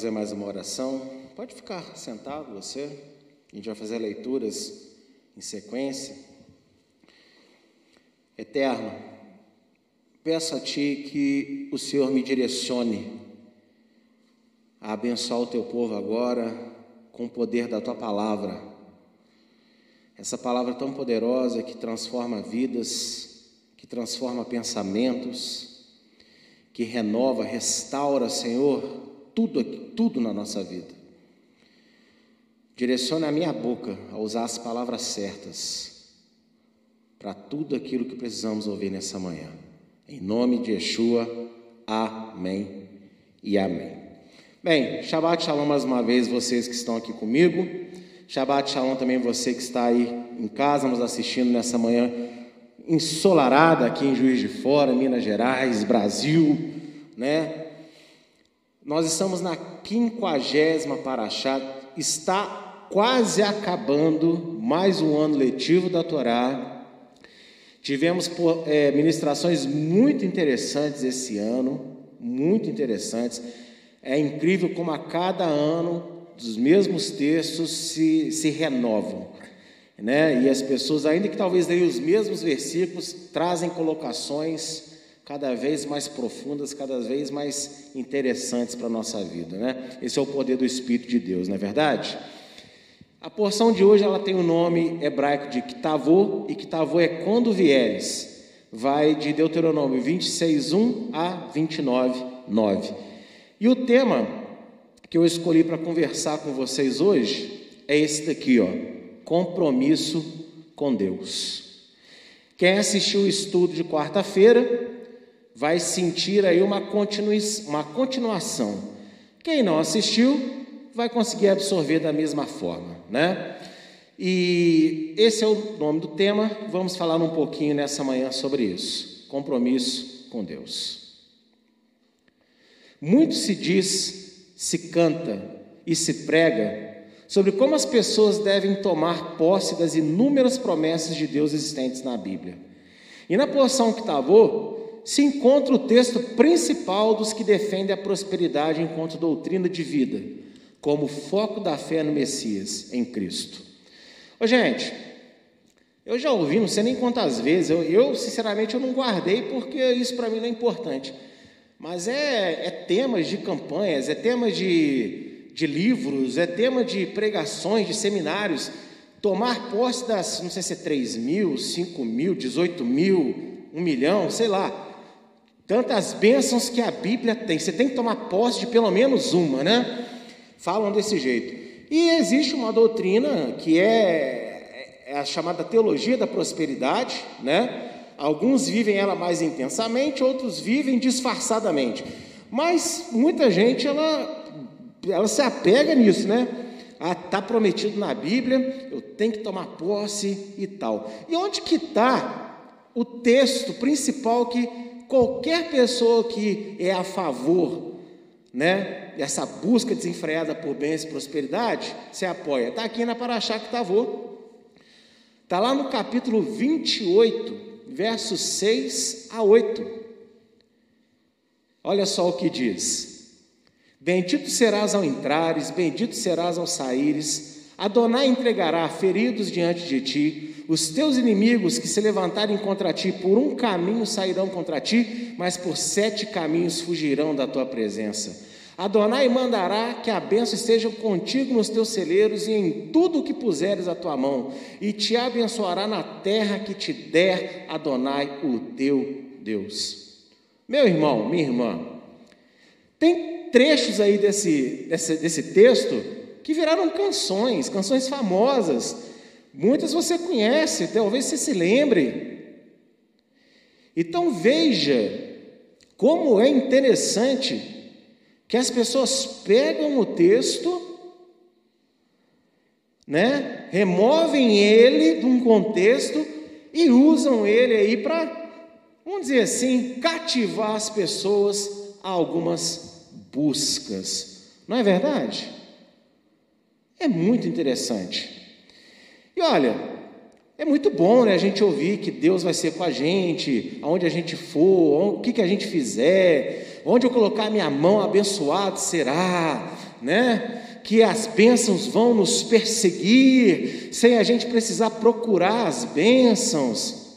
fazer mais uma oração. Pode ficar sentado você. A gente vai fazer leituras em sequência. Eterno, peço a Ti que o Senhor me direcione a abençoar o Teu povo agora com o poder da Tua palavra. Essa palavra tão poderosa que transforma vidas, que transforma pensamentos, que renova, restaura, Senhor, tudo, tudo na nossa vida. Direcione a minha boca a usar as palavras certas para tudo aquilo que precisamos ouvir nessa manhã. Em nome de Yeshua, amém e amém. Bem, Shabbat Shalom mais uma vez, vocês que estão aqui comigo. Shabbat Shalom também você que está aí em casa nos assistindo nessa manhã ensolarada aqui em Juiz de Fora, Minas Gerais, Brasil, né? Nós estamos na quinquagésima paraxá, está quase acabando mais um ano letivo da Torá. Tivemos é, ministrações muito interessantes esse ano, muito interessantes. É incrível como a cada ano os mesmos textos se, se renovam. Né? E as pessoas, ainda que talvez leiam os mesmos versículos, trazem colocações cada vez mais profundas, cada vez mais interessantes para a nossa vida. Né? Esse é o poder do Espírito de Deus, não é verdade? A porção de hoje ela tem o nome hebraico de Kitavô, e Kitavô é quando vieres. Vai de Deuteronômio 26, 1 a 29, 9. E o tema que eu escolhi para conversar com vocês hoje é esse daqui, ó, compromisso com Deus. Quem assistiu o estudo de quarta-feira vai sentir aí uma, continu... uma continuação. Quem não assistiu, vai conseguir absorver da mesma forma, né? E esse é o nome do tema. Vamos falar um pouquinho nessa manhã sobre isso. Compromisso com Deus. Muito se diz, se canta e se prega sobre como as pessoas devem tomar posse das inúmeras promessas de Deus existentes na Bíblia. E na porção que estava, se encontra o texto principal dos que defendem a prosperidade enquanto doutrina de vida como foco da fé no Messias, em Cristo. Ô, gente, eu já ouvi, não sei nem quantas vezes, eu, eu sinceramente eu não guardei porque isso para mim não é importante. Mas é, é temas de campanhas, é temas de, de livros, é tema de pregações, de seminários. Tomar posse das, não sei se é 3 mil, 5 mil, 18 mil, 1 milhão, sei lá. Tantas bênçãos que a Bíblia tem. Você tem que tomar posse de pelo menos uma, né? falam desse jeito. E existe uma doutrina que é, é a chamada teologia da prosperidade, né? Alguns vivem ela mais intensamente, outros vivem disfarçadamente. Mas muita gente ela, ela se apega nisso, né? Ah, está prometido na Bíblia, eu tenho que tomar posse e tal. E onde que está o texto principal que qualquer pessoa que é a favor, né, essa busca desenfreada por bens e prosperidade, você apoia. Está aqui na Paraxá que Tavô. Está lá no capítulo 28, versos 6 a 8. Olha só o que diz: Bendito serás ao entrares, bendito serás ao saíres. Adonai entregará feridos diante de ti. Os teus inimigos que se levantarem contra ti, por um caminho sairão contra ti, mas por sete caminhos fugirão da tua presença. Adonai mandará que a bênção esteja contigo nos teus celeiros e em tudo o que puseres a tua mão, e te abençoará na terra que te der Adonai, o teu Deus. Meu irmão, minha irmã, tem trechos aí desse, desse, desse texto que viraram canções, canções famosas. Muitas você conhece, talvez você se lembre. Então veja como é interessante que as pessoas pegam o texto, né, removem ele de um contexto e usam ele aí para, vamos dizer assim, cativar as pessoas a algumas buscas. Não é verdade? É muito interessante. E olha, é muito bom né, a gente ouvir que Deus vai ser com a gente, aonde a gente for, o que, que a gente fizer, onde eu colocar minha mão, abençoado será, né? Que as bênçãos vão nos perseguir, sem a gente precisar procurar as bênçãos.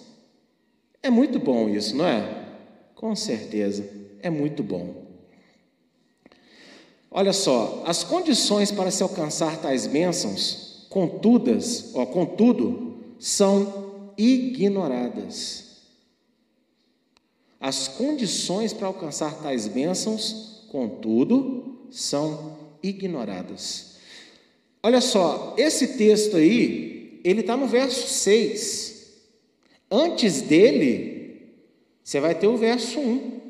É muito bom isso, não é? Com certeza, é muito bom. Olha só, as condições para se alcançar tais bênçãos, contudas, ó, contudo, são ignoradas. As condições para alcançar tais bênçãos, contudo, são ignoradas. Olha só, esse texto aí, ele está no verso 6. Antes dele, você vai ter o verso 1.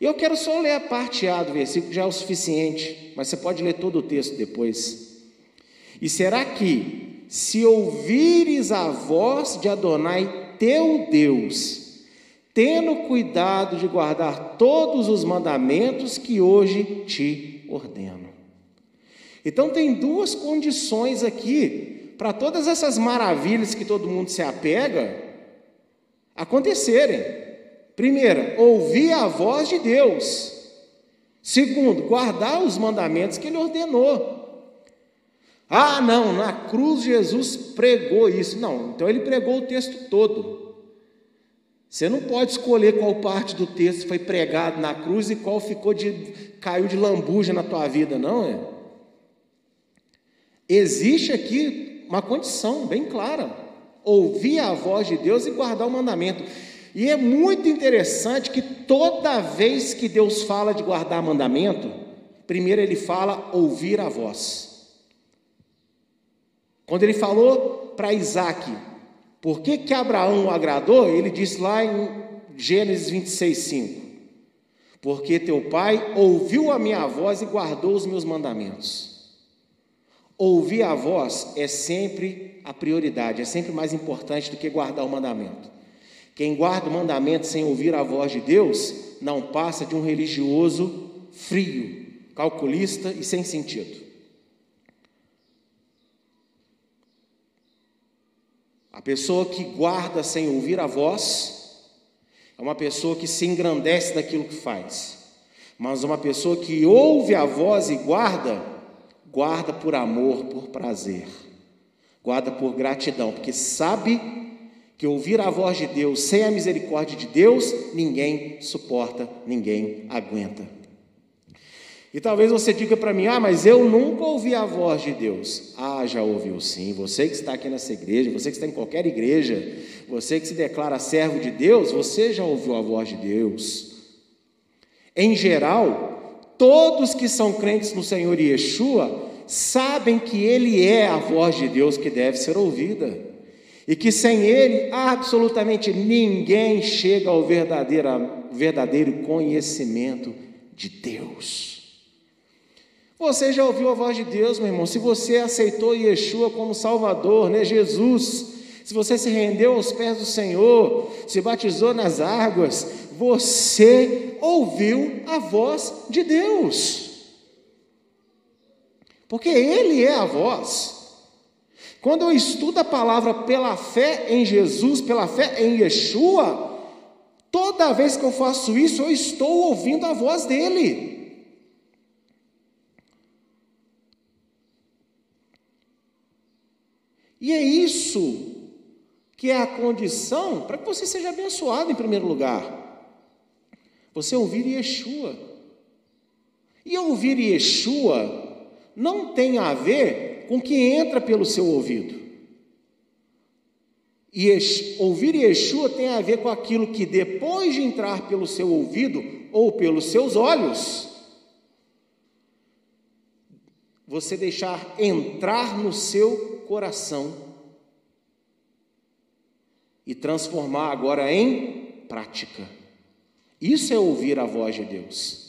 E eu quero só ler a parte A do versículo, já é o suficiente, mas você pode ler todo o texto depois. E será que se ouvires a voz de Adonai teu Deus, tendo cuidado de guardar todos os mandamentos que hoje te ordeno. Então, tem duas condições aqui para todas essas maravilhas que todo mundo se apega acontecerem. Primeira, ouvir a voz de Deus. Segundo, guardar os mandamentos que ele ordenou. Ah, não, na cruz Jesus pregou isso. Não, então ele pregou o texto todo. Você não pode escolher qual parte do texto foi pregado na cruz e qual ficou de caiu de lambuja na tua vida, não é? Existe aqui uma condição bem clara: ouvir a voz de Deus e guardar o mandamento. E é muito interessante que toda vez que Deus fala de guardar mandamento, primeiro ele fala ouvir a voz. Quando ele falou para Isaac, por que, que Abraão o agradou? Ele disse lá em Gênesis 26, 5: Porque teu pai ouviu a minha voz e guardou os meus mandamentos. Ouvir a voz é sempre a prioridade, é sempre mais importante do que guardar o mandamento. Quem guarda o mandamento sem ouvir a voz de Deus não passa de um religioso frio, calculista e sem sentido. A pessoa que guarda sem ouvir a voz é uma pessoa que se engrandece daquilo que faz. Mas uma pessoa que ouve a voz e guarda, guarda por amor, por prazer, guarda por gratidão, porque sabe que ouvir a voz de Deus sem a misericórdia de Deus, ninguém suporta, ninguém aguenta. E talvez você diga para mim: ah, mas eu nunca ouvi a voz de Deus. Ah, já ouviu sim. Você que está aqui nessa igreja, você que está em qualquer igreja, você que se declara servo de Deus, você já ouviu a voz de Deus. Em geral, todos que são crentes no Senhor Yeshua sabem que Ele é a voz de Deus que deve ser ouvida. E que sem Ele, absolutamente ninguém chega ao verdadeiro, verdadeiro conhecimento de Deus. Você já ouviu a voz de Deus, meu irmão? Se você aceitou Yeshua como Salvador, né? Jesus, se você se rendeu aos pés do Senhor, se batizou nas águas, você ouviu a voz de Deus. Porque Ele é a voz. Quando eu estudo a palavra pela fé em Jesus, pela fé em Yeshua, toda vez que eu faço isso, eu estou ouvindo a voz dele. E é isso que é a condição para que você seja abençoado em primeiro lugar. Você ouvir Yeshua. E ouvir Yeshua não tem a ver com o que entra pelo seu ouvido. E ouvir Yeshua tem a ver com aquilo que depois de entrar pelo seu ouvido ou pelos seus olhos, você deixar entrar no seu coração e transformar agora em prática. Isso é ouvir a voz de Deus.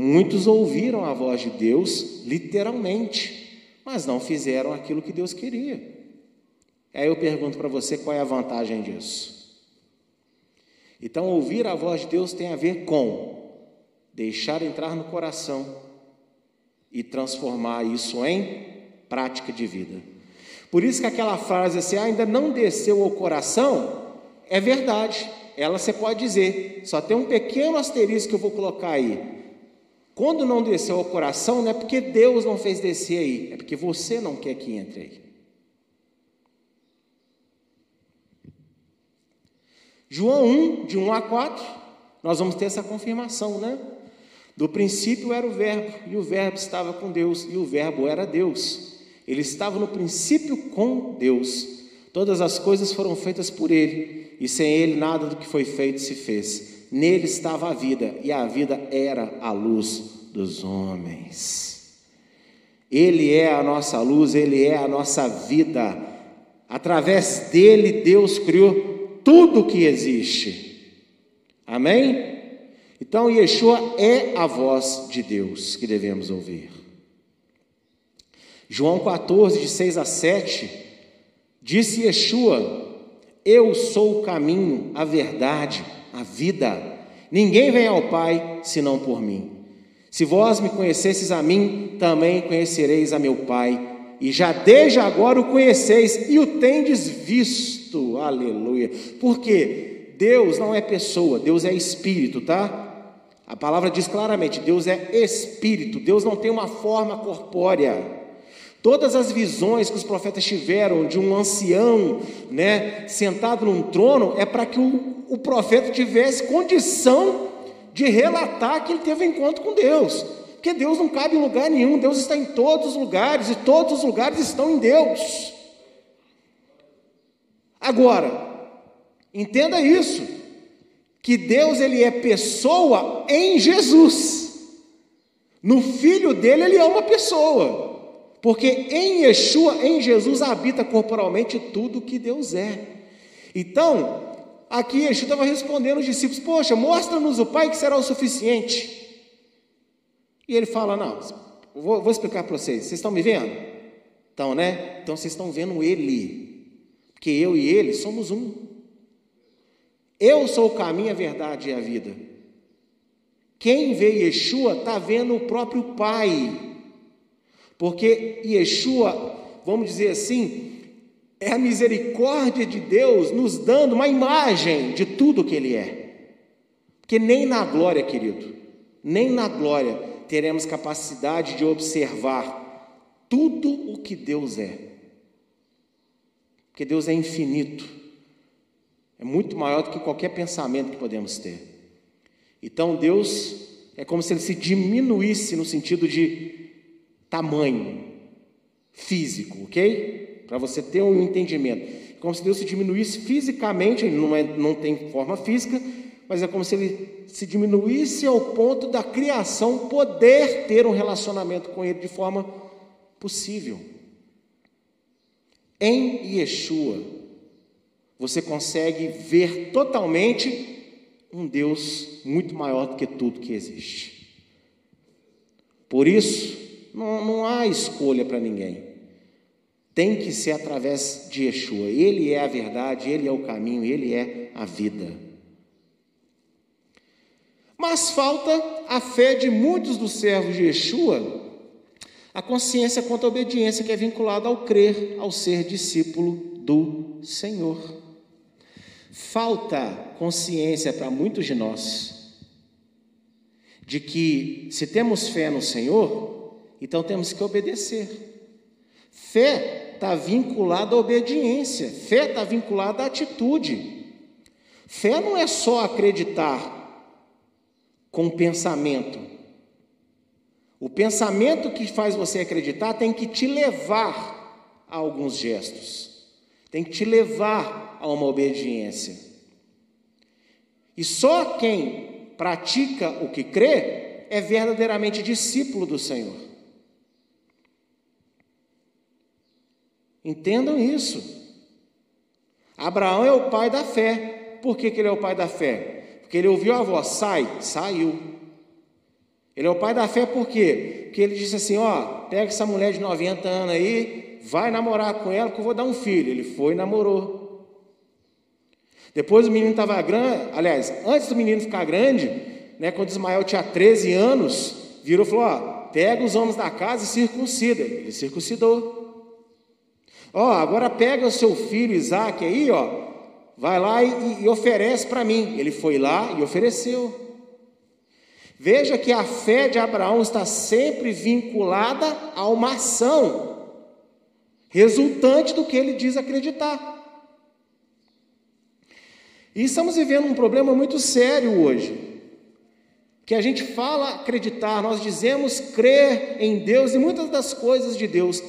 Muitos ouviram a voz de Deus literalmente, mas não fizeram aquilo que Deus queria. Aí eu pergunto para você qual é a vantagem disso. Então, ouvir a voz de Deus tem a ver com deixar entrar no coração e transformar isso em prática de vida. Por isso que aquela frase assim, ainda não desceu ao coração, é verdade. Ela você pode dizer, só tem um pequeno asterisco que eu vou colocar aí. Quando não desceu ao coração, não é porque Deus não fez descer aí, é porque você não quer que entre aí. João 1, de 1 a 4, nós vamos ter essa confirmação, né? Do princípio era o Verbo, e o Verbo estava com Deus, e o Verbo era Deus. Ele estava no princípio com Deus. Todas as coisas foram feitas por Ele, e sem Ele nada do que foi feito se fez. Nele estava a vida, e a vida era a luz dos homens. Ele é a nossa luz, Ele é a nossa vida. Através dele, Deus criou tudo que existe. Amém? Então, Yeshua é a voz de Deus que devemos ouvir. João 14, de 6 a 7, disse Yeshua: Eu sou o caminho, a verdade, a vida. Ninguém vem ao Pai senão por mim. Se vós me conhecesseis a mim, também conhecereis a meu Pai. E já desde agora o conheceis e o tendes visto. Aleluia. Porque Deus não é pessoa, Deus é espírito, tá? A palavra diz claramente: Deus é espírito, Deus não tem uma forma corpórea. Todas as visões que os profetas tiveram de um ancião, né, sentado num trono, é para que o, o profeta tivesse condição de relatar que ele teve um encontro com Deus. Porque Deus não cabe em lugar nenhum, Deus está em todos os lugares e todos os lugares estão em Deus. Agora, entenda isso, que Deus ele é pessoa em Jesus. No filho dele ele é uma pessoa. Porque em Yeshua, em Jesus, habita corporalmente tudo que Deus é. Então, aqui Yeshua estava respondendo aos discípulos: Poxa, mostra-nos o Pai que será o suficiente. E ele fala: Não, vou, vou explicar para vocês. Vocês estão me vendo? Então, né? Então vocês estão vendo Ele. Porque eu e Ele somos um. Eu sou o caminho, a verdade e a vida. Quem vê Yeshua está vendo o próprio Pai. Porque Yeshua, vamos dizer assim, é a misericórdia de Deus nos dando uma imagem de tudo que Ele é. Porque nem na glória, querido, nem na glória teremos capacidade de observar tudo o que Deus é. Porque Deus é infinito, é muito maior do que qualquer pensamento que podemos ter. Então Deus é como se ele se diminuísse no sentido de tamanho físico, ok? Para você ter um entendimento. Como se Deus se diminuísse fisicamente, ele não, é, não tem forma física, mas é como se ele se diminuísse ao ponto da criação poder ter um relacionamento com ele de forma possível. Em Yeshua, você consegue ver totalmente um Deus muito maior do que tudo que existe. Por isso, não, não há escolha para ninguém. Tem que ser através de Yeshua. Ele é a verdade, ele é o caminho, ele é a vida. Mas falta a fé de muitos dos servos de Yeshua, a consciência quanto à obediência que é vinculada ao crer, ao ser discípulo do Senhor. Falta consciência para muitos de nós de que se temos fé no Senhor, então temos que obedecer. Fé está vinculada à obediência, fé está vinculada à atitude. Fé não é só acreditar com pensamento. O pensamento que faz você acreditar tem que te levar a alguns gestos, tem que te levar a uma obediência. E só quem pratica o que crê é verdadeiramente discípulo do Senhor. Entendam isso. Abraão é o pai da fé. Por que, que ele é o pai da fé? Porque ele ouviu a voz, sai, saiu. Ele é o pai da fé por quê? Porque ele disse assim: ó, pega essa mulher de 90 anos aí, vai namorar com ela, que eu vou dar um filho. Ele foi e namorou. Depois o menino estava grande, aliás, antes do menino ficar grande, né, quando Ismael tinha 13 anos, virou e falou: ó, pega os homens da casa e circuncida. Ele circuncidou. Ó, agora pega o seu filho Isaac aí, ó, vai lá e, e oferece para mim. Ele foi lá e ofereceu. Veja que a fé de Abraão está sempre vinculada a uma ação, resultante do que ele diz acreditar. E estamos vivendo um problema muito sério hoje, que a gente fala acreditar, nós dizemos crer em Deus e muitas das coisas de Deus,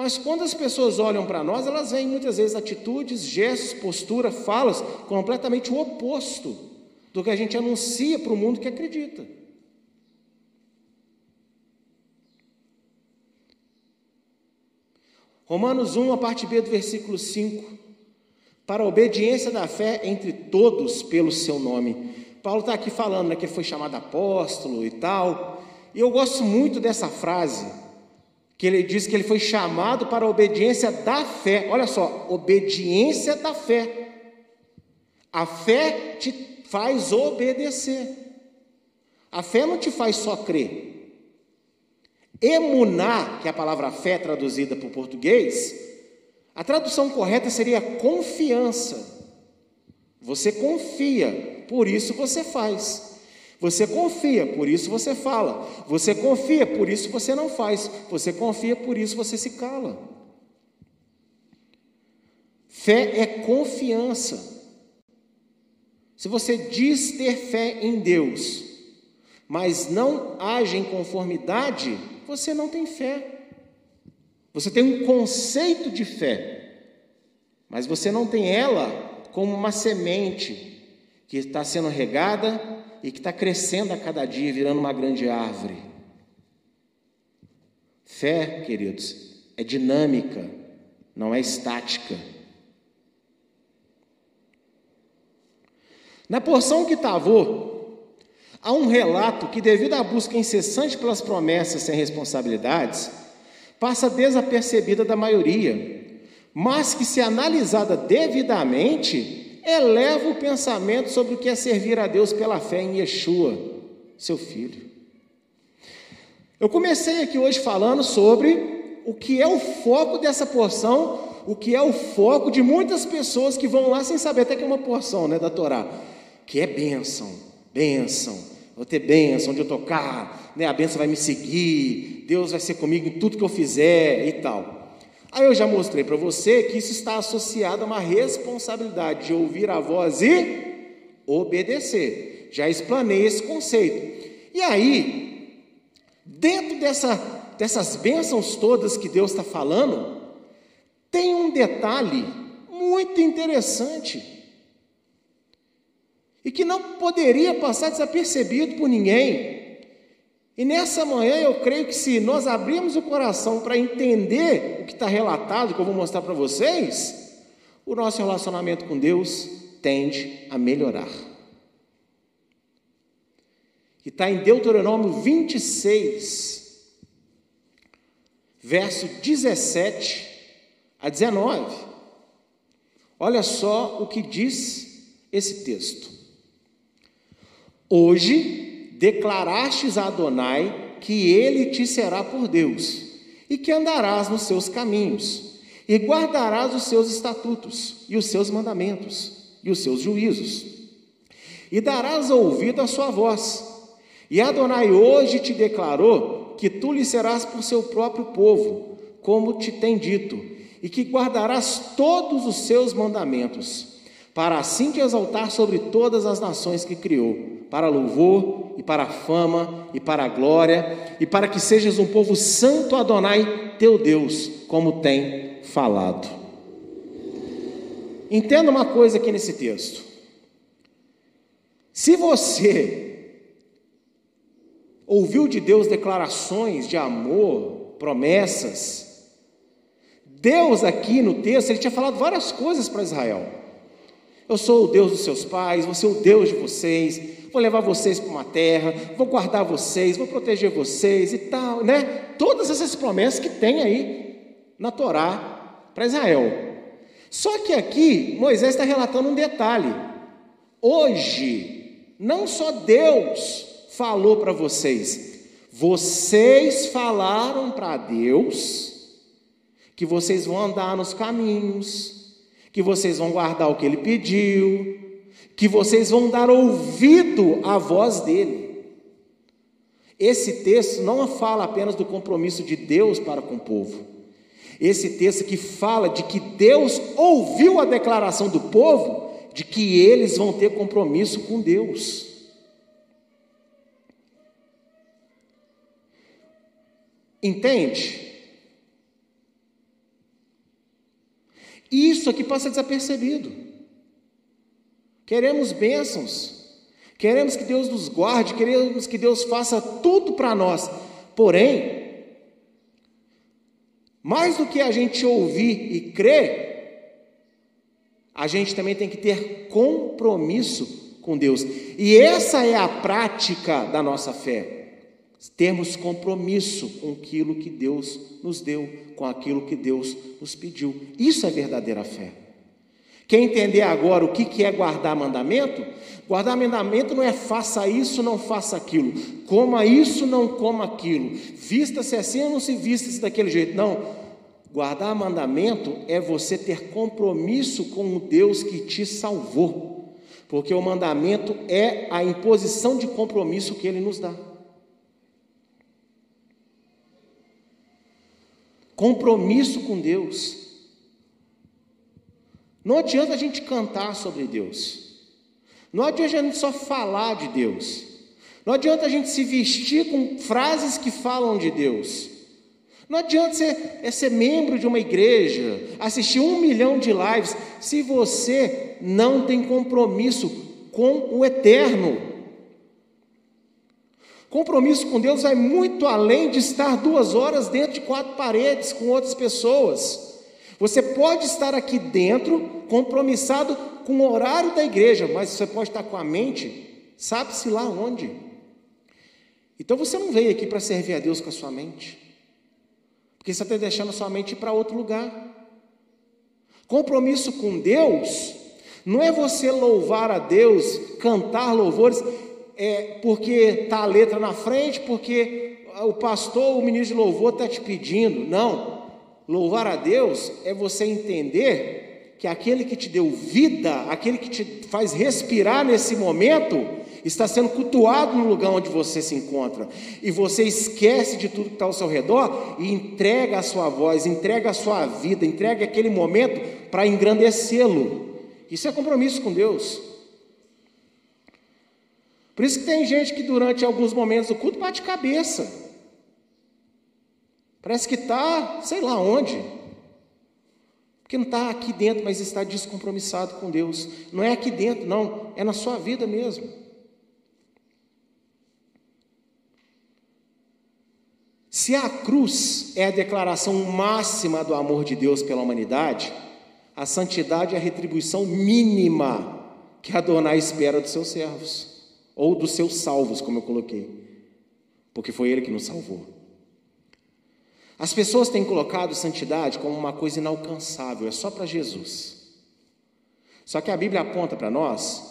mas quando as pessoas olham para nós, elas veem muitas vezes atitudes, gestos, postura, falas completamente o oposto do que a gente anuncia para o mundo que acredita. Romanos 1, a parte B do versículo 5. Para a obediência da fé entre todos pelo seu nome. Paulo está aqui falando né, que foi chamado apóstolo e tal. E eu gosto muito dessa frase, que ele diz que ele foi chamado para a obediência da fé. Olha só, obediência da fé. A fé te faz obedecer. A fé não te faz só crer. Emunar, que é a palavra fé traduzida para o português, a tradução correta seria confiança. Você confia, por isso você faz. Você confia, por isso você fala. Você confia, por isso você não faz. Você confia, por isso você se cala. Fé é confiança. Se você diz ter fé em Deus, mas não age em conformidade, você não tem fé. Você tem um conceito de fé, mas você não tem ela como uma semente que está sendo regada e que está crescendo a cada dia, virando uma grande árvore. Fé, queridos, é dinâmica, não é estática. Na porção que Tavô Há um relato que, devido à busca incessante pelas promessas sem responsabilidades, passa desapercebida da maioria, mas que, se analisada devidamente, eleva o pensamento sobre o que é servir a Deus pela fé em Yeshua, seu filho. Eu comecei aqui hoje falando sobre o que é o foco dessa porção, o que é o foco de muitas pessoas que vão lá sem saber até que é uma porção né, da Torá, que é bênção, bênção, vou ter bênção onde eu tocar, né? a bênção vai me seguir, Deus vai ser comigo em tudo que eu fizer e tal. Aí eu já mostrei para você que isso está associado a uma responsabilidade de ouvir a voz e obedecer. Já explanei esse conceito. E aí, dentro dessa, dessas bênçãos todas que Deus está falando, tem um detalhe muito interessante e que não poderia passar desapercebido por ninguém. E nessa manhã eu creio que se nós abrirmos o coração para entender o que está relatado, que eu vou mostrar para vocês, o nosso relacionamento com Deus tende a melhorar. Está em Deuteronômio 26, verso 17 a 19. Olha só o que diz esse texto. Hoje declarastes a Adonai que ele te será por Deus, e que andarás nos seus caminhos, e guardarás os seus estatutos, e os seus mandamentos, e os seus juízos, e darás ouvido à sua voz. E Adonai hoje te declarou que tu lhe serás por seu próprio povo, como te tem dito, e que guardarás todos os seus mandamentos, para assim te exaltar sobre todas as nações que criou para louvor e para a fama e para a glória, e para que sejas um povo santo Adonai, teu Deus, como tem falado. Entenda uma coisa aqui nesse texto. Se você ouviu de Deus declarações de amor, promessas, Deus aqui no texto, ele tinha falado várias coisas para Israel. Eu sou o Deus dos seus pais, vou ser o Deus de vocês, vou levar vocês para uma terra, vou guardar vocês, vou proteger vocês e tal, né? Todas essas promessas que tem aí na Torá para Israel. Só que aqui Moisés está relatando um detalhe. Hoje Não só Deus falou para vocês, vocês falaram para Deus que vocês vão andar nos caminhos, que vocês vão guardar o que ele pediu, que vocês vão dar ouvido à voz dele. Esse texto não fala apenas do compromisso de Deus para com o povo. Esse texto que fala de que Deus ouviu a declaração do povo de que eles vão ter compromisso com Deus. Entende? Isso aqui passa desapercebido. Queremos bênçãos, queremos que Deus nos guarde, queremos que Deus faça tudo para nós. Porém, mais do que a gente ouvir e crer, a gente também tem que ter compromisso com Deus. E essa é a prática da nossa fé. Termos compromisso com aquilo que Deus nos deu, com aquilo que Deus nos pediu. Isso é verdadeira fé. Quer entender agora o que é guardar mandamento? Guardar mandamento não é faça isso, não faça aquilo, coma isso, não coma aquilo, vista-se assim não se vista-se daquele jeito. Não. Guardar mandamento é você ter compromisso com o Deus que te salvou, porque o mandamento é a imposição de compromisso que ele nos dá. Compromisso com Deus. Não adianta a gente cantar sobre Deus. Não adianta a gente só falar de Deus. Não adianta a gente se vestir com frases que falam de Deus. Não adianta ser, é ser membro de uma igreja, assistir um milhão de lives, se você não tem compromisso com o eterno. Compromisso com Deus vai muito além de estar duas horas dentro de quatro paredes com outras pessoas. Você pode estar aqui dentro, compromissado com o horário da igreja, mas você pode estar com a mente, sabe-se lá onde. Então você não veio aqui para servir a Deus com a sua mente, porque você está deixando a sua mente para outro lugar. Compromisso com Deus não é você louvar a Deus, cantar louvores, é porque está a letra na frente, porque o pastor, o ministro de louvor está te pedindo. Não. Louvar a Deus é você entender que aquele que te deu vida, aquele que te faz respirar nesse momento, está sendo cultuado no lugar onde você se encontra. E você esquece de tudo que está ao seu redor e entrega a sua voz, entrega a sua vida, entrega aquele momento para engrandecê-lo. Isso é compromisso com Deus. Por isso que tem gente que durante alguns momentos do culto bate cabeça. Parece que está, sei lá onde. Porque não está aqui dentro, mas está descompromissado com Deus. Não é aqui dentro, não, é na sua vida mesmo. Se a cruz é a declaração máxima do amor de Deus pela humanidade, a santidade é a retribuição mínima que Adonai espera dos seus servos, ou dos seus salvos, como eu coloquei, porque foi Ele que nos salvou. As pessoas têm colocado santidade como uma coisa inalcançável, é só para Jesus. Só que a Bíblia aponta para nós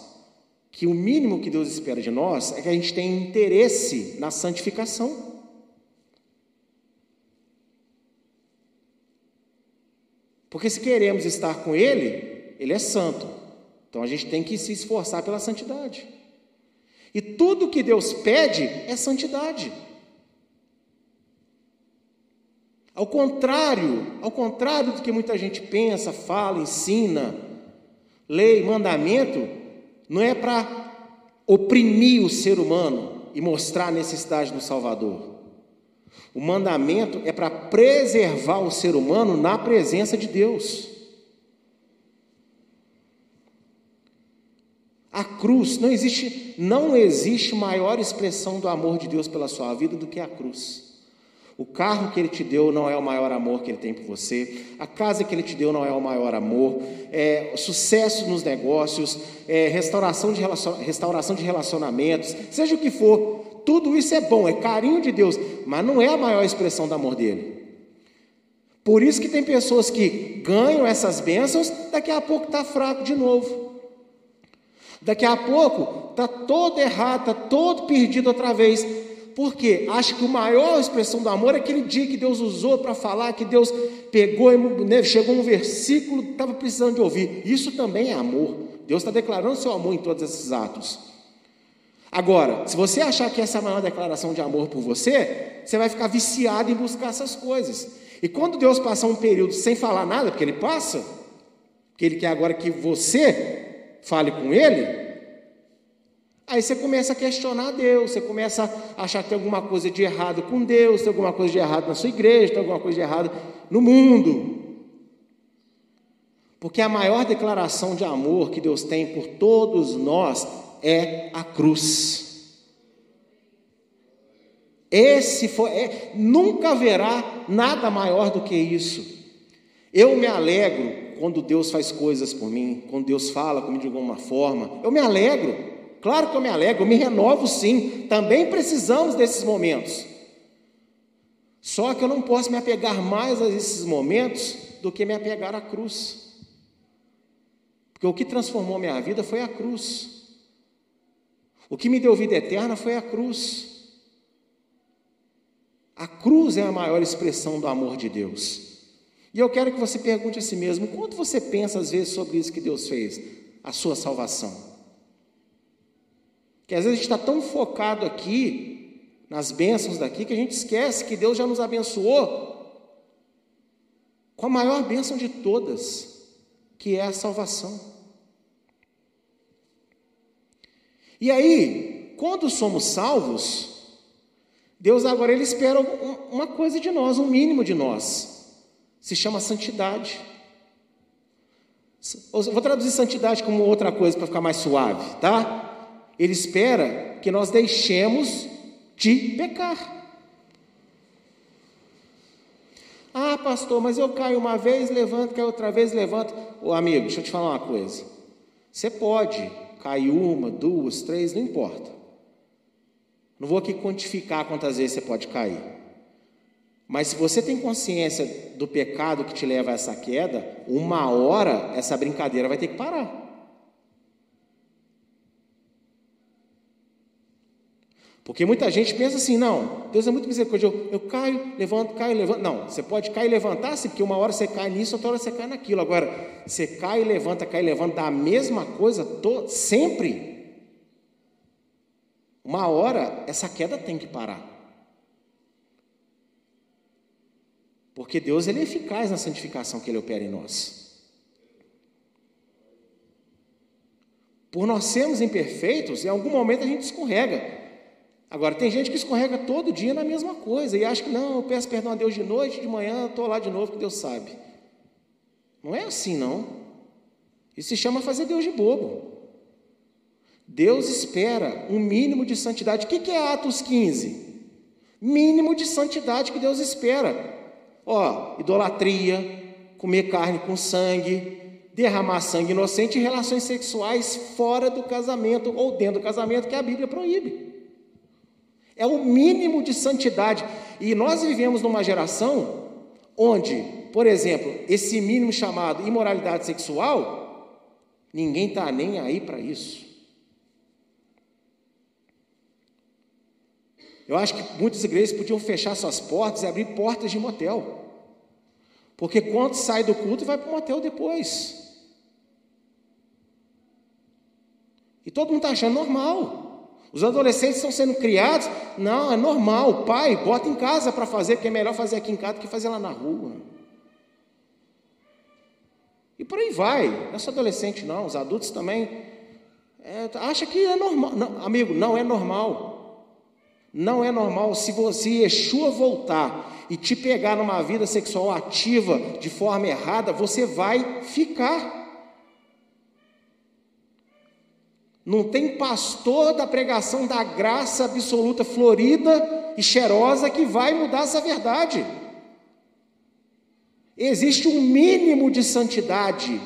que o mínimo que Deus espera de nós é que a gente tenha interesse na santificação. Porque se queremos estar com Ele, Ele é santo. Então a gente tem que se esforçar pela santidade. E tudo que Deus pede é santidade. Ao contrário, ao contrário do que muita gente pensa, fala, ensina, lei, mandamento, não é para oprimir o ser humano e mostrar a necessidade do Salvador. O mandamento é para preservar o ser humano na presença de Deus. A cruz, não existe, não existe maior expressão do amor de Deus pela sua vida do que a cruz. O carro que ele te deu não é o maior amor que ele tem por você. A casa que ele te deu não é o maior amor. É, sucesso nos negócios, é, restauração, de relacion, restauração de relacionamentos, seja o que for, tudo isso é bom, é carinho de Deus, mas não é a maior expressão do amor dele. Por isso que tem pessoas que ganham essas bênçãos, daqui a pouco está fraco de novo. Daqui a pouco está todo errado, está todo perdido outra vez. Porque acha que a maior expressão do amor é aquele dia que Deus usou para falar, que Deus pegou, né, chegou um versículo, estava precisando de ouvir. Isso também é amor. Deus está declarando seu amor em todos esses atos. Agora, se você achar que essa é a maior declaração de amor por você, você vai ficar viciado em buscar essas coisas. E quando Deus passar um período sem falar nada, porque Ele passa, que Ele quer agora que você fale com Ele, aí você começa a questionar Deus, você começa a achar que tem alguma coisa de errado com Deus, tem alguma coisa de errado na sua igreja, tem alguma coisa de errado no mundo. Porque a maior declaração de amor que Deus tem por todos nós é a cruz. Esse foi, é, nunca haverá nada maior do que isso. Eu me alegro quando Deus faz coisas por mim, quando Deus fala comigo de alguma forma. Eu me alegro, claro que eu me alegro, eu me renovo sim. Também precisamos desses momentos. Só que eu não posso me apegar mais a esses momentos do que me apegar à cruz. Porque o que transformou minha vida foi a cruz. O que me deu vida eterna foi a cruz. A cruz é a maior expressão do amor de Deus. E eu quero que você pergunte a si mesmo: quanto você pensa às vezes sobre isso que Deus fez, a sua salvação? Que às vezes a gente está tão focado aqui, nas bênçãos daqui, que a gente esquece que Deus já nos abençoou com a maior bênção de todas, que é a salvação. E aí, quando somos salvos, Deus agora ele espera uma coisa de nós, um mínimo de nós. Se chama santidade. vou traduzir santidade como outra coisa para ficar mais suave, tá? Ele espera que nós deixemos de pecar. Ah, pastor, mas eu caio uma vez, levanto, caio outra vez, levanto. Ô amigo, deixa eu te falar uma coisa. Você pode cair uma, duas, três, não importa. Não vou aqui quantificar quantas vezes você pode cair. Mas se você tem consciência do pecado que te leva a essa queda, uma hora essa brincadeira vai ter que parar. Porque muita gente pensa assim, não, Deus é muito misericordioso, eu, eu caio, levanto, caio, levanto. Não, você pode cair e levantar, sim, porque uma hora você cai nisso, outra hora você cai naquilo. Agora, você cai e levanta, cai e levanta, dá a mesma coisa to, sempre. Uma hora essa queda tem que parar. Porque Deus ele é eficaz na santificação que ele opera em nós. Por nós sermos imperfeitos, em algum momento a gente escorrega. Agora, tem gente que escorrega todo dia na mesma coisa e acha que não, eu peço perdão a Deus de noite, de manhã, estou lá de novo que Deus sabe. Não é assim, não. Isso se chama fazer Deus de bobo. Deus espera um mínimo de santidade. O que é Atos 15? Mínimo de santidade que Deus espera. Ó, idolatria, comer carne com sangue, derramar sangue inocente e relações sexuais fora do casamento ou dentro do casamento que a Bíblia proíbe. É o mínimo de santidade. E nós vivemos numa geração onde, por exemplo, esse mínimo chamado imoralidade sexual, ninguém está nem aí para isso. Eu acho que muitas igrejas podiam fechar suas portas e abrir portas de motel. Porque quando sai do culto, vai para o motel depois. E todo mundo está achando normal. Os adolescentes estão sendo criados. Não, é normal. Pai, bota em casa para fazer, porque é melhor fazer aqui em casa do que fazer lá na rua. E por aí vai. Não é só adolescente, não. Os adultos também. É, acha que é normal. Não, amigo, não é normal. Não é normal se você, Yeshua, voltar e te pegar numa vida sexual ativa de forma errada, você vai ficar. Não tem pastor da pregação da graça absoluta florida e cheirosa que vai mudar essa verdade. Existe um mínimo de santidade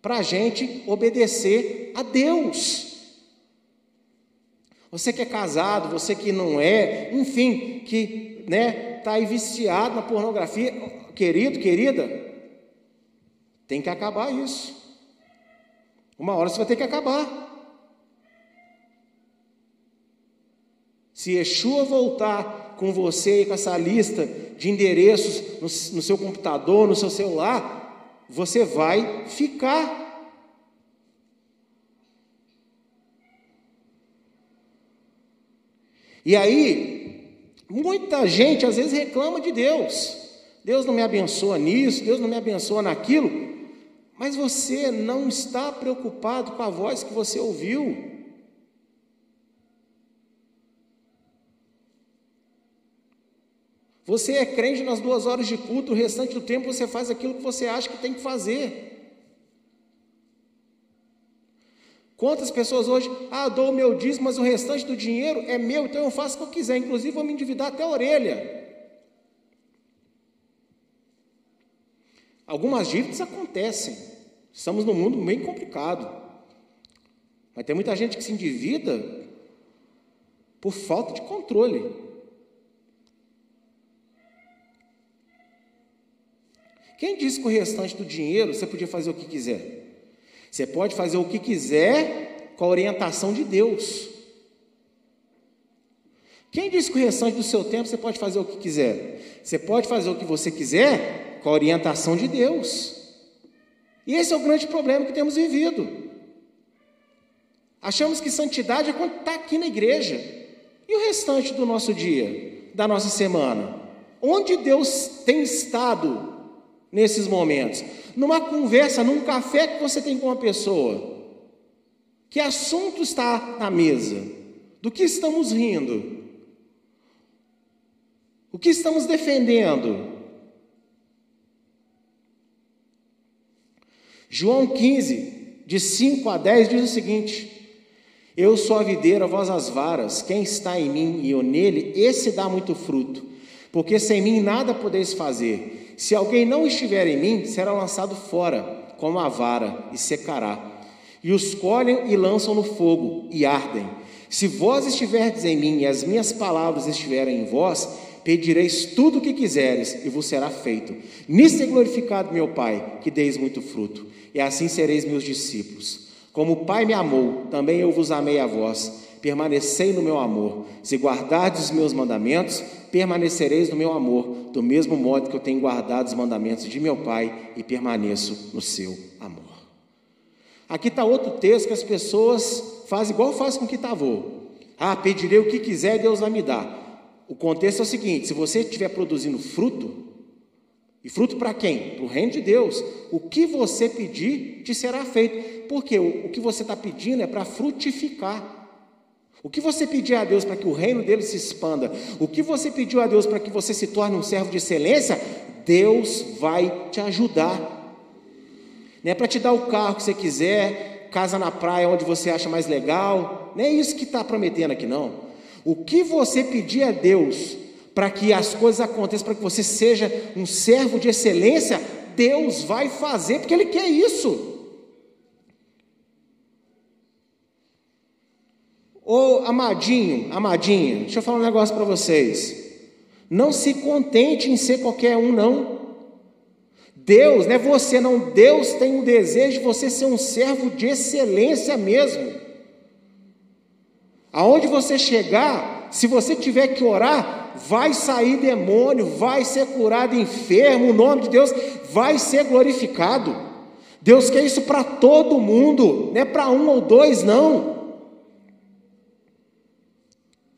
para a gente obedecer a Deus. Você que é casado, você que não é, enfim, que né, está aí viciado na pornografia, querido, querida, tem que acabar isso. Uma hora você vai ter que acabar. Se Yeshua voltar com você e com essa lista de endereços no, no seu computador, no seu celular, você vai ficar. E aí, muita gente às vezes reclama de Deus. Deus não me abençoa nisso, Deus não me abençoa naquilo, mas você não está preocupado com a voz que você ouviu. Você é crente nas duas horas de culto, o restante do tempo você faz aquilo que você acha que tem que fazer. Quantas pessoas hoje, ah, dou o meu dízimo, mas o restante do dinheiro é meu, então eu faço o que eu quiser, inclusive vou me endividar até a orelha. Algumas dívidas acontecem, estamos num mundo bem complicado, mas tem muita gente que se endivida por falta de controle. Quem disse que o restante do dinheiro você podia fazer o que quiser? Você pode fazer o que quiser com a orientação de Deus. Quem disse que o restante do seu tempo você pode fazer o que quiser? Você pode fazer o que você quiser com a orientação de Deus. E esse é o grande problema que temos vivido. Achamos que santidade é quando está aqui na igreja. E o restante do nosso dia, da nossa semana? Onde Deus tem estado nesses momentos? Numa conversa, num café que você tem com uma pessoa. Que assunto está na mesa? Do que estamos rindo? O que estamos defendendo? João 15, de 5 a 10, diz o seguinte: Eu sou a videira, vós as varas, quem está em mim e eu nele, esse dá muito fruto, porque sem mim nada podeis fazer. Se alguém não estiver em mim, será lançado fora, como a vara, e secará. E os colhem e lançam no fogo, e ardem. Se vós estiverdes em mim e as minhas palavras estiverem em vós, pedireis tudo o que quiseres, e vos será feito. Nisto é glorificado meu Pai, que deis muito fruto, e assim sereis meus discípulos. Como o Pai me amou, também eu vos amei a vós. Permanecei no meu amor. Se guardardes os meus mandamentos, permanecereis no meu amor, do mesmo modo que eu tenho guardado os mandamentos de meu Pai e permaneço no seu amor. Aqui está outro texto que as pessoas fazem igual faz com que está avô. Ah, pedirei o que quiser, Deus vai me dar. O contexto é o seguinte: se você estiver produzindo fruto, e fruto para quem? Para o reino de Deus. O que você pedir te será feito. Porque o, o que você está pedindo é para frutificar. O que você pedir a Deus para que o reino dele se expanda, o que você pediu a Deus para que você se torne um servo de excelência, Deus vai te ajudar. Não é para te dar o carro que você quiser, casa na praia onde você acha mais legal, não é isso que está prometendo aqui, não. O que você pedir a Deus para que as coisas aconteçam, para que você seja um servo de excelência, Deus vai fazer, porque Ele quer isso. Ô amadinho, amadinha, deixa eu falar um negócio para vocês. Não se contente em ser qualquer um, não. Deus, não é você, não. Deus tem um desejo de você ser um servo de excelência mesmo. Aonde você chegar, se você tiver que orar, vai sair demônio, vai ser curado enfermo, o nome de Deus vai ser glorificado. Deus quer isso para todo mundo, não é para um ou dois, não.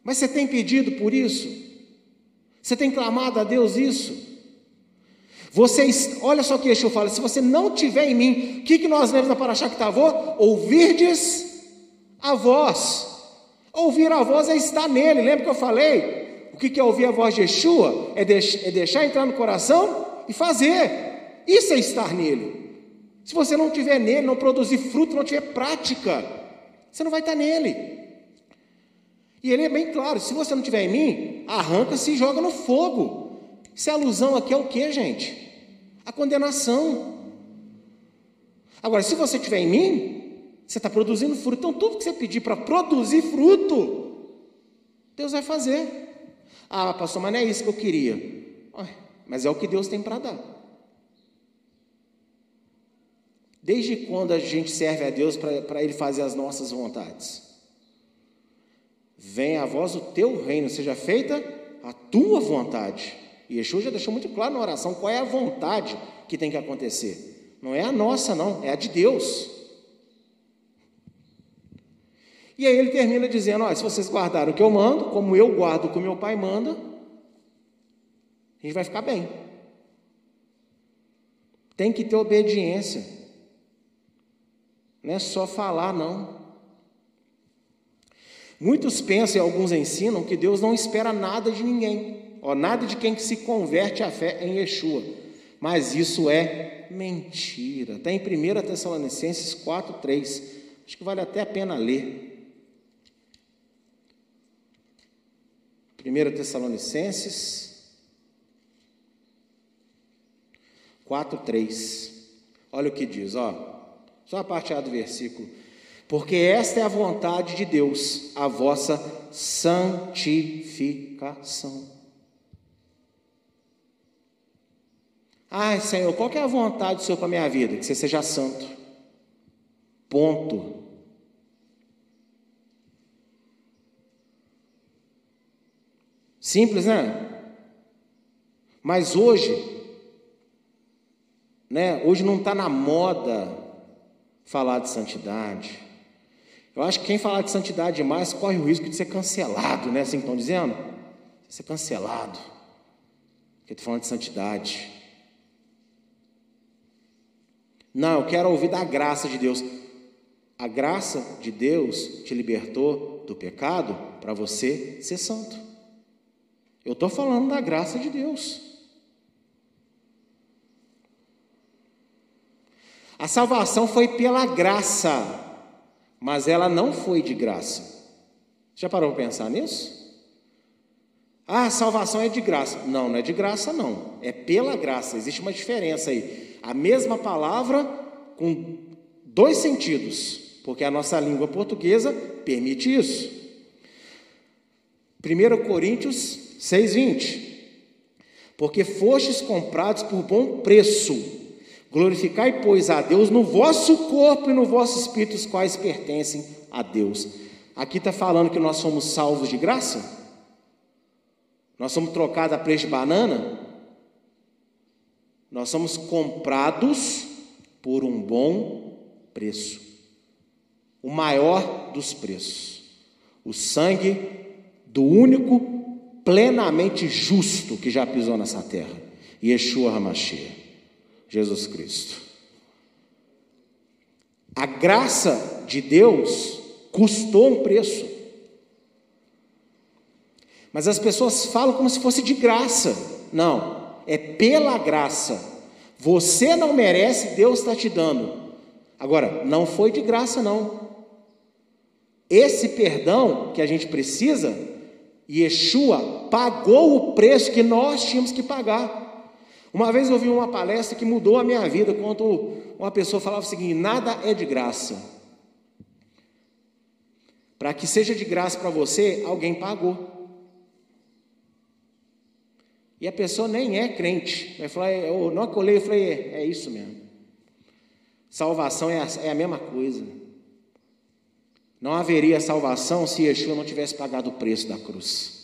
Mas você tem pedido por isso? Você tem clamado a Deus isso? Vocês, olha só o que Yeshua fala: se você não tiver em mim, o que, que nós lemos na Paraxá que Ouvirdes a voz. Ouvir a voz é estar nele. Lembra que eu falei? O que, que é ouvir a voz de Yeshua? É, é deixar entrar no coração e fazer. Isso é estar nele. Se você não tiver nele, não produzir fruto, não tiver prática, você não vai estar nele. E ele é bem claro: se você não tiver em mim, arranca-se e joga no fogo. Isso é alusão aqui é o que, gente? A condenação. Agora, se você tiver em mim, você está produzindo fruto. Então, tudo que você pedir para produzir fruto, Deus vai fazer. Ah, pastor, mas não é isso que eu queria. Mas é o que Deus tem para dar. Desde quando a gente serve a Deus para Ele fazer as nossas vontades? Venha a vós o teu reino, seja feita a tua vontade. E Yeshua já deixou muito claro na oração qual é a vontade que tem que acontecer. Não é a nossa, não, é a de Deus. E aí ele termina dizendo: Olha, se vocês guardaram o que eu mando, como eu guardo o que meu pai manda, a gente vai ficar bem. Tem que ter obediência. Não é só falar, não. Muitos pensam e alguns ensinam que Deus não espera nada de ninguém, ó, nada de quem que se converte à fé em Yeshua. Mas isso é mentira. Está em 1 Tessalonicenses 4,3. Acho que vale até a pena ler. 1 Tessalonicenses 4, 3. Olha o que diz, ó. Só a parte A do versículo. Porque esta é a vontade de Deus, a vossa santificação. Ai, Senhor, qual é a vontade do Senhor para a minha vida? Que você seja santo. Ponto. Simples, né? Mas hoje, né? Hoje não está na moda falar de santidade. Eu acho que quem falar de santidade demais corre o risco de ser cancelado, né? Assim que estão dizendo? Ser cancelado. Porque estou falando de santidade. Não, eu quero ouvir da graça de Deus. A graça de Deus te libertou do pecado para você ser santo. Eu estou falando da graça de Deus. A salvação foi pela graça, mas ela não foi de graça. Já parou para pensar nisso? Ah, salvação é de graça. Não, não é de graça, não. É pela graça. Existe uma diferença aí. A mesma palavra com dois sentidos, porque a nossa língua portuguesa permite isso. 1 Coríntios 6,20. Porque fostes comprados por bom preço. Glorificai, pois, a Deus no vosso corpo e no vosso espírito, os quais pertencem a Deus. Aqui está falando que nós somos salvos de graça? Nós somos trocados a preço de banana? Nós somos comprados por um bom preço. O maior dos preços. O sangue do único plenamente justo que já pisou nessa terra. Yeshua HaMashiach, Jesus Cristo. A graça de Deus custou um preço. Mas as pessoas falam como se fosse de graça. Não, é pela graça. Você não merece, Deus está te dando. Agora, não foi de graça, não. Esse perdão que a gente precisa Yeshua pagou o preço que nós tínhamos que pagar. Uma vez eu ouvi uma palestra que mudou a minha vida, quando uma pessoa falava o seguinte: nada é de graça. Para que seja de graça para você, alguém pagou. E a pessoa nem é crente. Vai falar, eu não acolhei, eu falei, é, é isso mesmo. Salvação é a, é a mesma coisa. Não haveria salvação se Yeshua não tivesse pagado o preço da cruz.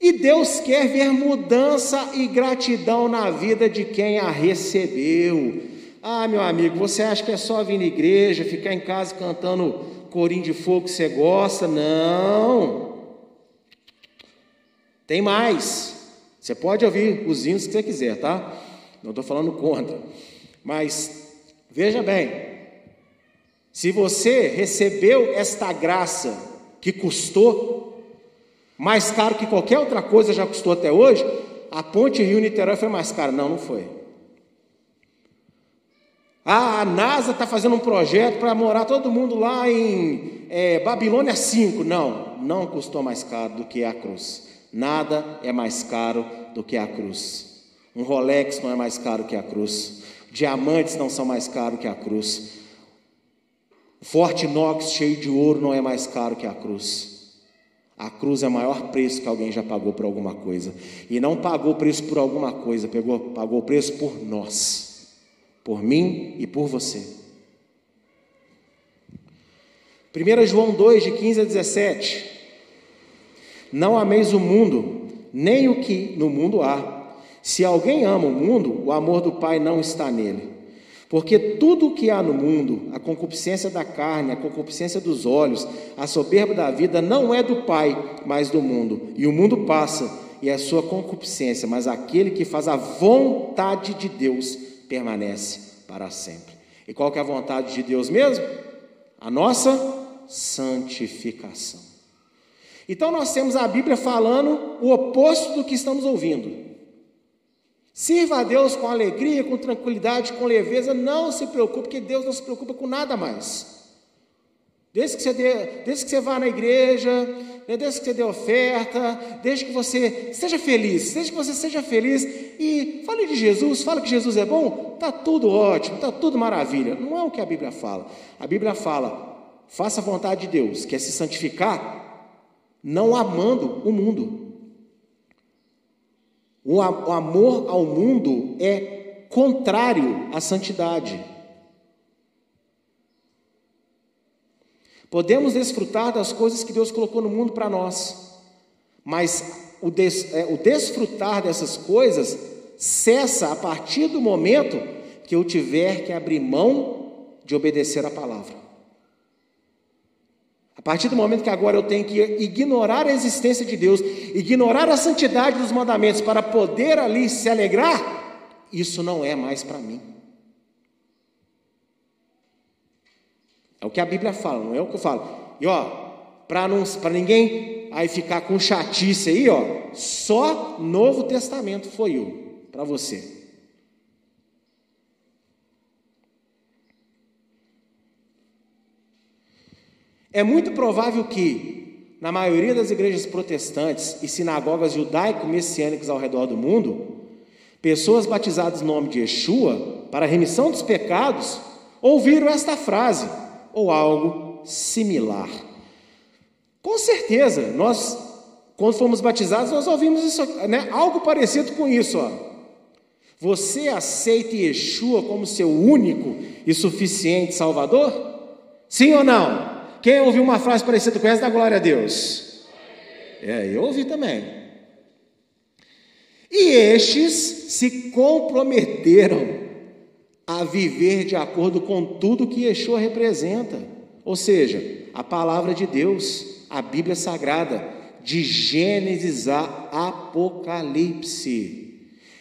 E Deus quer ver mudança e gratidão na vida de quem a recebeu. Ah, meu amigo, você acha que é só vir na igreja, ficar em casa cantando corinho de fogo que você gosta? Não. Tem mais. Você pode ouvir os hinos que você quiser, tá? Não estou falando contra. Mas veja bem, se você recebeu esta graça que custou, mais caro que qualquer outra coisa já custou até hoje, a ponte Rio-Niterói foi mais cara. Não, não foi. Ah, a NASA está fazendo um projeto para morar todo mundo lá em é, Babilônia 5. Não, não custou mais caro do que a cruz. Nada é mais caro do que a cruz. Um Rolex não é mais caro que a cruz. Diamantes não são mais caros que a cruz. Forte inox cheio de ouro não é mais caro que a cruz. A cruz é o maior preço que alguém já pagou por alguma coisa. E não pagou preço por alguma coisa, pegou, pagou preço por nós, por mim e por você. 1 João 2, de 15 a 17. Não ameis o mundo, nem o que no mundo há. Se alguém ama o mundo, o amor do Pai não está nele. Porque tudo o que há no mundo, a concupiscência da carne, a concupiscência dos olhos, a soberba da vida, não é do Pai, mas do mundo. E o mundo passa, e a sua concupiscência, mas aquele que faz a vontade de Deus permanece para sempre. E qual que é a vontade de Deus mesmo? A nossa santificação. Então nós temos a Bíblia falando o oposto do que estamos ouvindo. Sirva a Deus com alegria, com tranquilidade, com leveza. Não se preocupe, porque Deus não se preocupa com nada mais. Desde que você, dê, desde que você vá na igreja, né, desde que você dê oferta, desde que você seja feliz, desde que você seja feliz e fale de Jesus, fale que Jesus é bom, está tudo ótimo, está tudo maravilha. Não é o que a Bíblia fala. A Bíblia fala, faça a vontade de Deus, que é se santificar, não amando o mundo. O amor ao mundo é contrário à santidade. Podemos desfrutar das coisas que Deus colocou no mundo para nós, mas o, des, é, o desfrutar dessas coisas cessa a partir do momento que eu tiver que abrir mão de obedecer a palavra. Partir do momento que agora eu tenho que ignorar a existência de Deus, ignorar a santidade dos mandamentos para poder ali se alegrar, isso não é mais para mim. É o que a Bíblia fala, não é o que eu falo. E ó, para não para ninguém aí ficar com chatice aí, ó, só Novo Testamento foi eu para você. É muito provável que, na maioria das igrejas protestantes e sinagogas judaico-messiânicas ao redor do mundo, pessoas batizadas no nome de Yeshua, para remissão dos pecados, ouviram esta frase ou algo similar. Com certeza, nós, quando fomos batizados, nós ouvimos isso, né? algo parecido com isso. Ó. Você aceita Yeshua como seu único e suficiente Salvador? Sim ou não? Quem ouviu uma frase parecida com essa, dá glória a Deus. É, eu ouvi também. E estes se comprometeram a viver de acordo com tudo que Yeshua representa, ou seja, a palavra de Deus, a Bíblia Sagrada, de Gênesis a Apocalipse.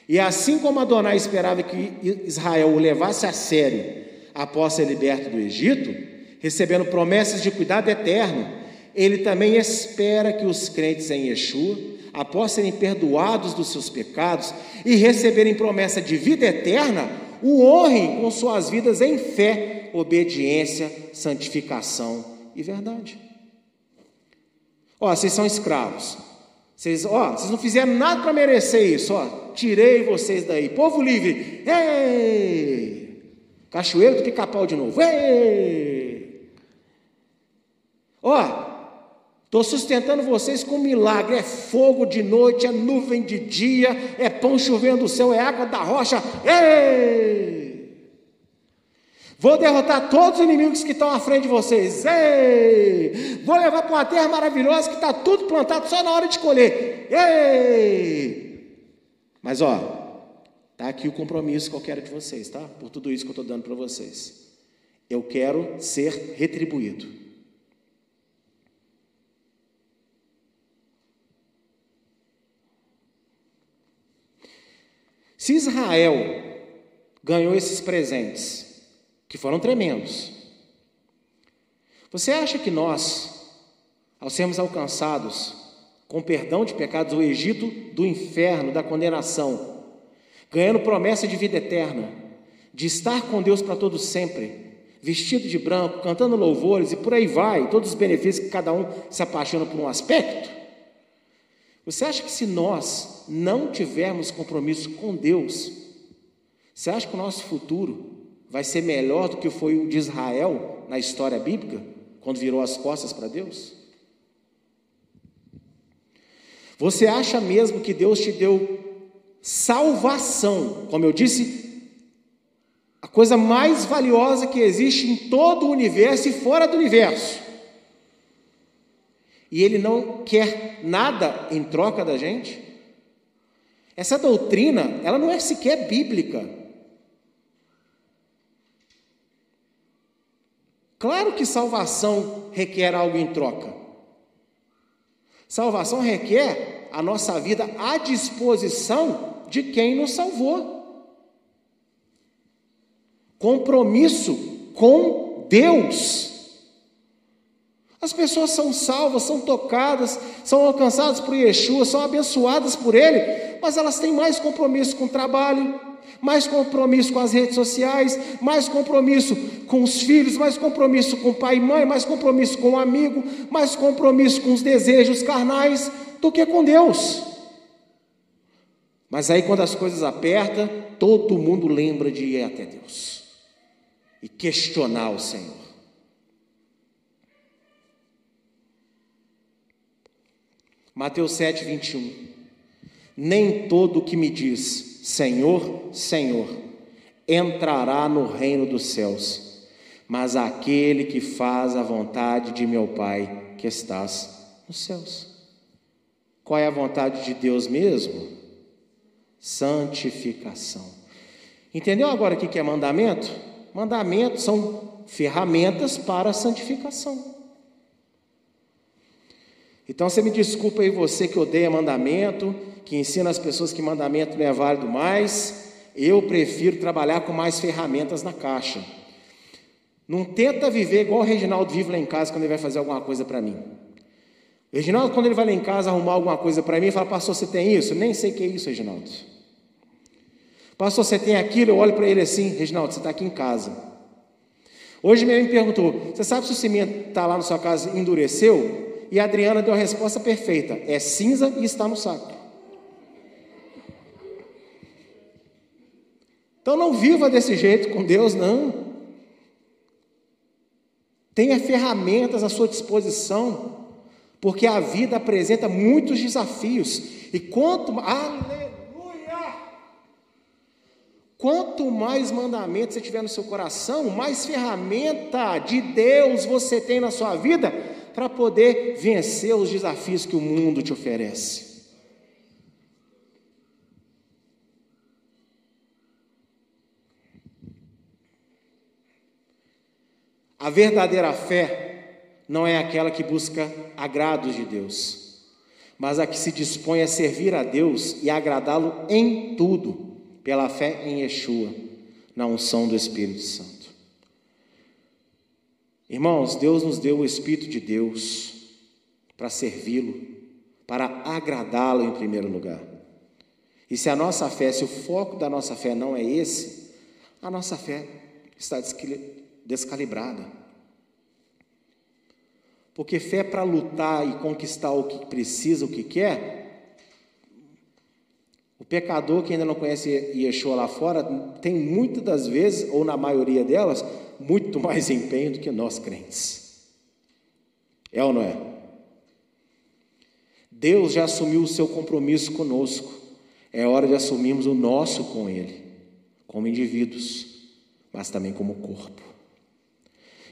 E assim como Adonai esperava que Israel o levasse a sério após ser liberto do Egito, recebendo promessas de cuidado eterno, ele também espera que os crentes em Yeshua, após serem perdoados dos seus pecados e receberem promessa de vida eterna, o honrem com suas vidas em fé, obediência, santificação e verdade. Ó, vocês são escravos. Vocês, ó, vocês não fizeram nada para merecer isso, ó. Tirei vocês daí. Povo livre. Ei! Cachoeiro do pica-pau de novo. Ei! Ó, estou sustentando vocês com milagre. É fogo de noite, é nuvem de dia, é pão chovendo do céu, é água da rocha. Ei! Vou derrotar todos os inimigos que estão à frente de vocês. Ei! Vou levar para uma terra maravilhosa que está tudo plantado só na hora de colher. Ei! Mas ó, tá aqui o compromisso que eu quero de vocês, tá? Por tudo isso que eu estou dando para vocês. Eu quero ser retribuído. Se Israel ganhou esses presentes, que foram tremendos, você acha que nós, ao sermos alcançados com perdão de pecados, o Egito do inferno, da condenação, ganhando promessa de vida eterna, de estar com Deus para todo sempre, vestido de branco, cantando louvores e por aí vai, todos os benefícios que cada um se apaixona por um aspecto, você acha que se nós não tivermos compromisso com Deus, você acha que o nosso futuro vai ser melhor do que foi o de Israel na história bíblica, quando virou as costas para Deus? Você acha mesmo que Deus te deu salvação? Como eu disse, a coisa mais valiosa que existe em todo o universo e fora do universo. E Ele não quer nada em troca da gente? Essa doutrina, ela não é sequer bíblica. Claro que salvação requer algo em troca. Salvação requer a nossa vida à disposição de quem nos salvou. Compromisso com Deus. As pessoas são salvas, são tocadas, são alcançadas por Yeshua, são abençoadas por Ele, mas elas têm mais compromisso com o trabalho, mais compromisso com as redes sociais, mais compromisso com os filhos, mais compromisso com o pai e mãe, mais compromisso com o amigo, mais compromisso com os desejos carnais do que com Deus. Mas aí, quando as coisas apertam, todo mundo lembra de ir até Deus e questionar o Senhor. Mateus 7, 21. Nem todo que me diz Senhor, Senhor entrará no reino dos céus, mas aquele que faz a vontade de meu Pai que estás nos céus. Qual é a vontade de Deus mesmo? Santificação. Entendeu agora o que é mandamento? Mandamentos são ferramentas para a santificação. Então você me desculpa aí, você que odeia mandamento, que ensina as pessoas que mandamento não é válido mais. Eu prefiro trabalhar com mais ferramentas na caixa. Não tenta viver igual o Reginaldo vive lá em casa quando ele vai fazer alguma coisa para mim. O Reginaldo, quando ele vai lá em casa arrumar alguma coisa para mim, fala, pastor, você tem isso? Nem sei o que é isso, Reginaldo. Pastor, você tem aquilo? Eu olho para ele assim, Reginaldo, você está aqui em casa. Hoje mesmo me perguntou, você sabe se o cimento está lá na sua casa endureceu? E a Adriana deu a resposta perfeita: é cinza e está no saco. Então não viva desse jeito com Deus, não. Tenha ferramentas à sua disposição, porque a vida apresenta muitos desafios. E quanto aleluia! Quanto mais mandamentos você tiver no seu coração, mais ferramenta de Deus você tem na sua vida para poder vencer os desafios que o mundo te oferece. A verdadeira fé não é aquela que busca agrados de Deus, mas a que se dispõe a servir a Deus e agradá-lo em tudo, pela fé em Yeshua, na unção do Espírito Santo. Irmãos, Deus nos deu o Espírito de Deus para servi-lo, para agradá-lo em primeiro lugar. E se a nossa fé, se o foco da nossa fé não é esse, a nossa fé está descalibrada. Porque fé para lutar e conquistar o que precisa, o que quer, o pecador que ainda não conhece Yeshua lá fora, tem muitas das vezes, ou na maioria delas, muito mais empenho do que nós crentes. É ou não é? Deus já assumiu o seu compromisso conosco. É hora de assumirmos o nosso com Ele, como indivíduos, mas também como corpo.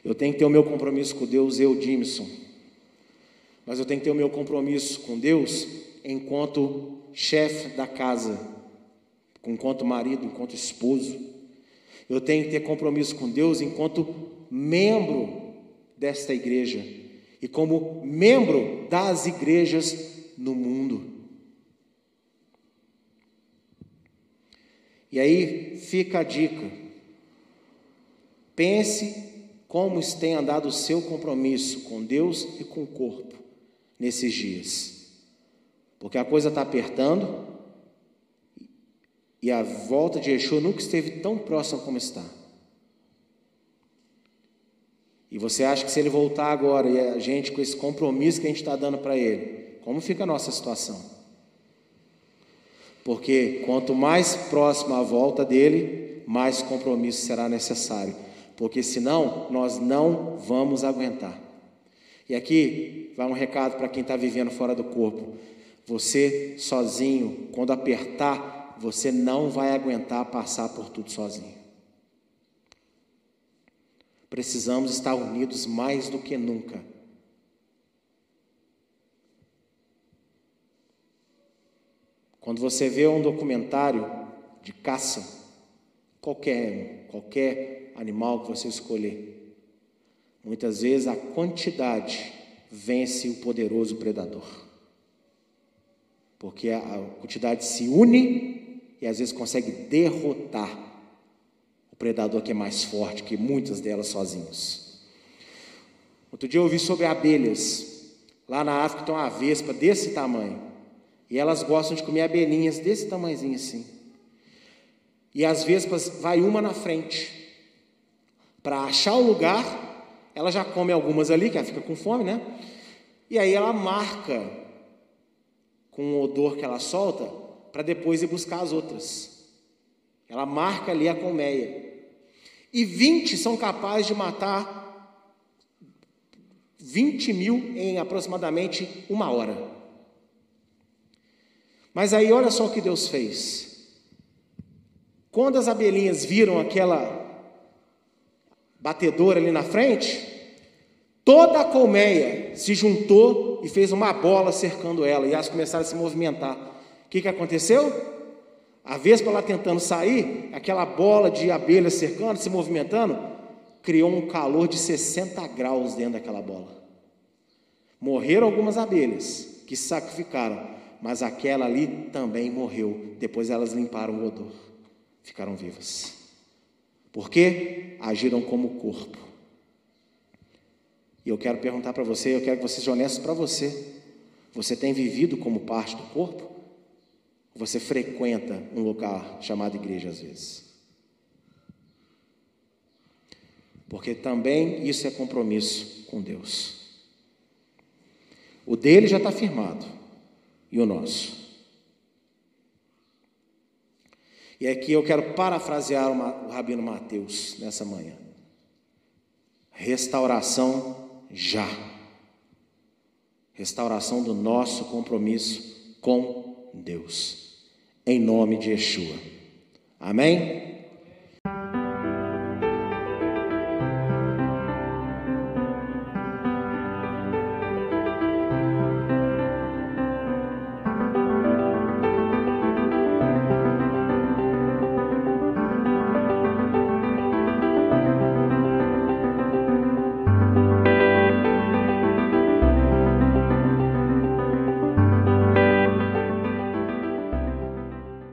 Eu tenho que ter o meu compromisso com Deus, eu, Dimson. Mas eu tenho que ter o meu compromisso com Deus enquanto chefe da casa, enquanto marido, enquanto esposo. Eu tenho que ter compromisso com Deus enquanto membro desta igreja e como membro das igrejas no mundo. E aí fica a dica. Pense como tem andado o seu compromisso com Deus e com o corpo nesses dias. Porque a coisa está apertando, e a volta de Yeshua nunca esteve tão próxima como está. E você acha que se ele voltar agora e a gente, com esse compromisso que a gente está dando para ele, como fica a nossa situação? Porque quanto mais próxima a volta dele, mais compromisso será necessário. Porque senão nós não vamos aguentar. E aqui vai um recado para quem está vivendo fora do corpo. Você sozinho, quando apertar, você não vai aguentar passar por tudo sozinho. Precisamos estar unidos mais do que nunca. Quando você vê um documentário de caça, qualquer, qualquer animal que você escolher, muitas vezes a quantidade vence o poderoso predador. Porque a, quantidade se une e às vezes consegue derrotar o predador que é mais forte que muitas delas sozinhos. Outro dia eu ouvi sobre abelhas. Lá na África tem uma vespa desse tamanho. E elas gostam de comer abelhinhas desse tamanhozinho assim. E às vespas vai uma na frente. Para achar o lugar, ela já come algumas ali, que ela fica com fome, né? E aí ela marca com o odor que ela solta para depois ir buscar as outras. Ela marca ali a colmeia. E 20 são capazes de matar 20 mil em aproximadamente uma hora. Mas aí olha só o que Deus fez. Quando as abelhinhas viram aquela batedora ali na frente, toda a colmeia se juntou e fez uma bola cercando ela, e elas começaram a se movimentar. Que, que aconteceu? A vespa lá tentando sair, aquela bola de abelha cercando, se movimentando, criou um calor de 60 graus dentro daquela bola. Morreram algumas abelhas que sacrificaram, mas aquela ali também morreu. Depois elas limparam o odor, ficaram vivas. Por quê? Agiram como corpo. E eu quero perguntar para você, eu quero que você seja honesto para você. Você tem vivido como parte do corpo? Você frequenta um lugar chamado igreja às vezes? Porque também isso é compromisso com Deus. O dele já está firmado e o nosso. E aqui eu quero parafrasear o Rabino Mateus nessa manhã. Restauração já. Restauração do nosso compromisso com Deus. Em nome de Yeshua. Amém?